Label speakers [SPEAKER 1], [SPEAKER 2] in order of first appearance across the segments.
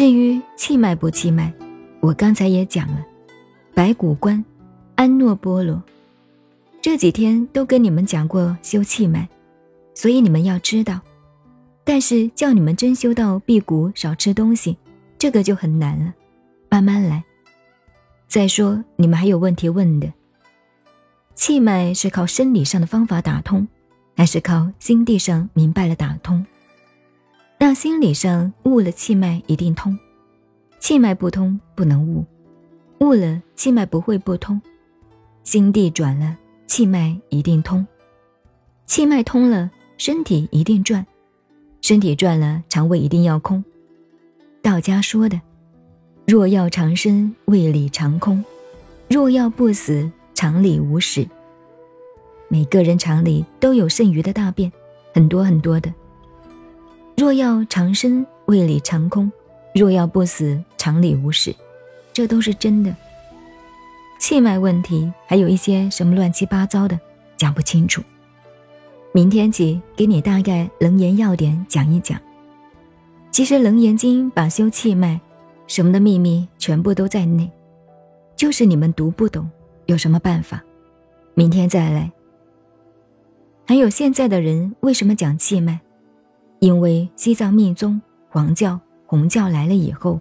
[SPEAKER 1] 至于气脉不气脉，我刚才也讲了，白骨观、安诺波罗，这几天都跟你们讲过修气脉，所以你们要知道。但是叫你们真修到辟谷少吃东西，这个就很难了，慢慢来。再说你们还有问题问的，气脉是靠生理上的方法打通，还是靠心地上明白了打通？那心理上悟了气脉一定通，气脉不通不能悟，悟了气脉不会不通，心地转了气脉一定通，气脉通了身体一定转。身体转了，肠胃一定要空。道家说的：“若要长生，胃里常空；若要不死，肠里无屎。”每个人肠里都有剩余的大便，很多很多的。若要长生，胃里常空；若要不死，肠里无屎，这都是真的。气脉问题还有一些什么乱七八糟的，讲不清楚。明天起，给你大概楞严要点讲一讲。其实《楞严经》把修气脉什么的秘密全部都在内，就是你们读不懂，有什么办法？明天再来。还有现在的人为什么讲气脉？因为西藏密宗、黄教、红教来了以后，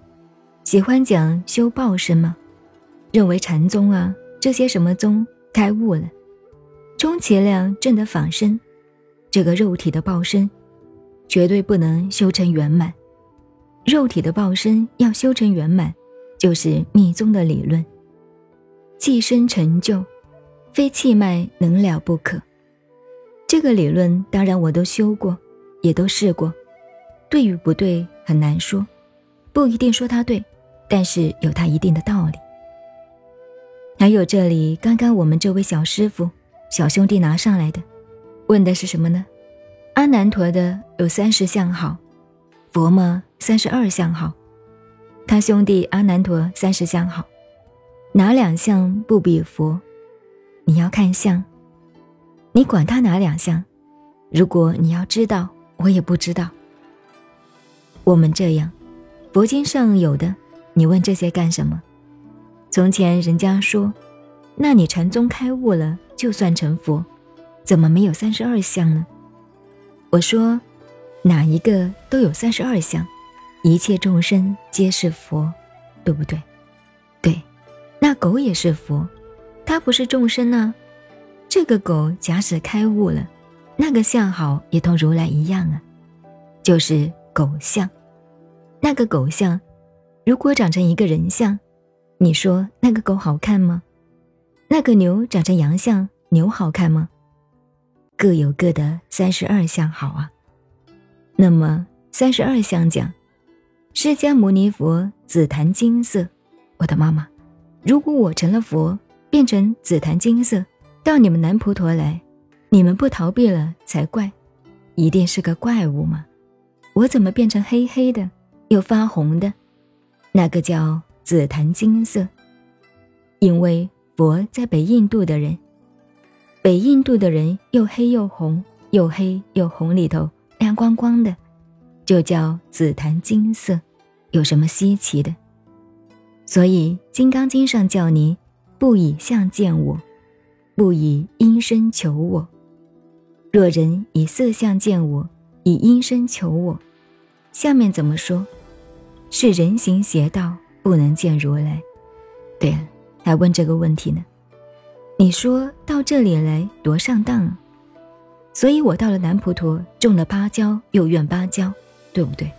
[SPEAKER 1] 喜欢讲修报身吗？认为禅宗啊这些什么宗开悟了，充其量证得仿身。这个肉体的报身，绝对不能修成圆满。肉体的报身要修成圆满，就是密宗的理论。寄生成就，非气脉能了不可。这个理论当然我都修过，也都试过，对与不对很难说，不一定说它对，但是有它一定的道理。还有这里刚刚我们这位小师傅、小兄弟拿上来的。问的是什么呢？阿难陀的有三十相好，佛吗？三十二相好。他兄弟阿难陀三十相好，哪两相不比佛？你要看相，你管他哪两相？如果你要知道，我也不知道。我们这样，佛经上有的，你问这些干什么？从前人家说，那你禅宗开悟了，就算成佛。怎么没有三十二相呢？我说，哪一个都有三十二相，一切众生皆是佛，对不对？对，那狗也是佛，它不是众生呢。这个狗假使开悟了，那个相好也同如来一样啊，就是狗相。那个狗相，如果长成一个人相，你说那个狗好看吗？那个牛长成羊相，牛好看吗？各有各的三十二相好啊，那么三十二相讲，释迦牟尼佛紫檀金色，我的妈妈，如果我成了佛，变成紫檀金色，到你们南普陀来，你们不逃避了才怪，一定是个怪物嘛？我怎么变成黑黑的，又发红的？那个叫紫檀金色，因为佛在北印度的人。北印度的人又黑又红，又黑又红，里头亮光光的，就叫紫檀金色，有什么稀奇的？所以《金刚经》上叫你不以相见我，不以音声求我。若人以色相见我，以音声求我，下面怎么说？是人行邪道，不能见如来。对了，还问这个问题呢？你说到这里来多上当啊！所以我到了南普陀，种了芭蕉，又怨芭蕉，对不对？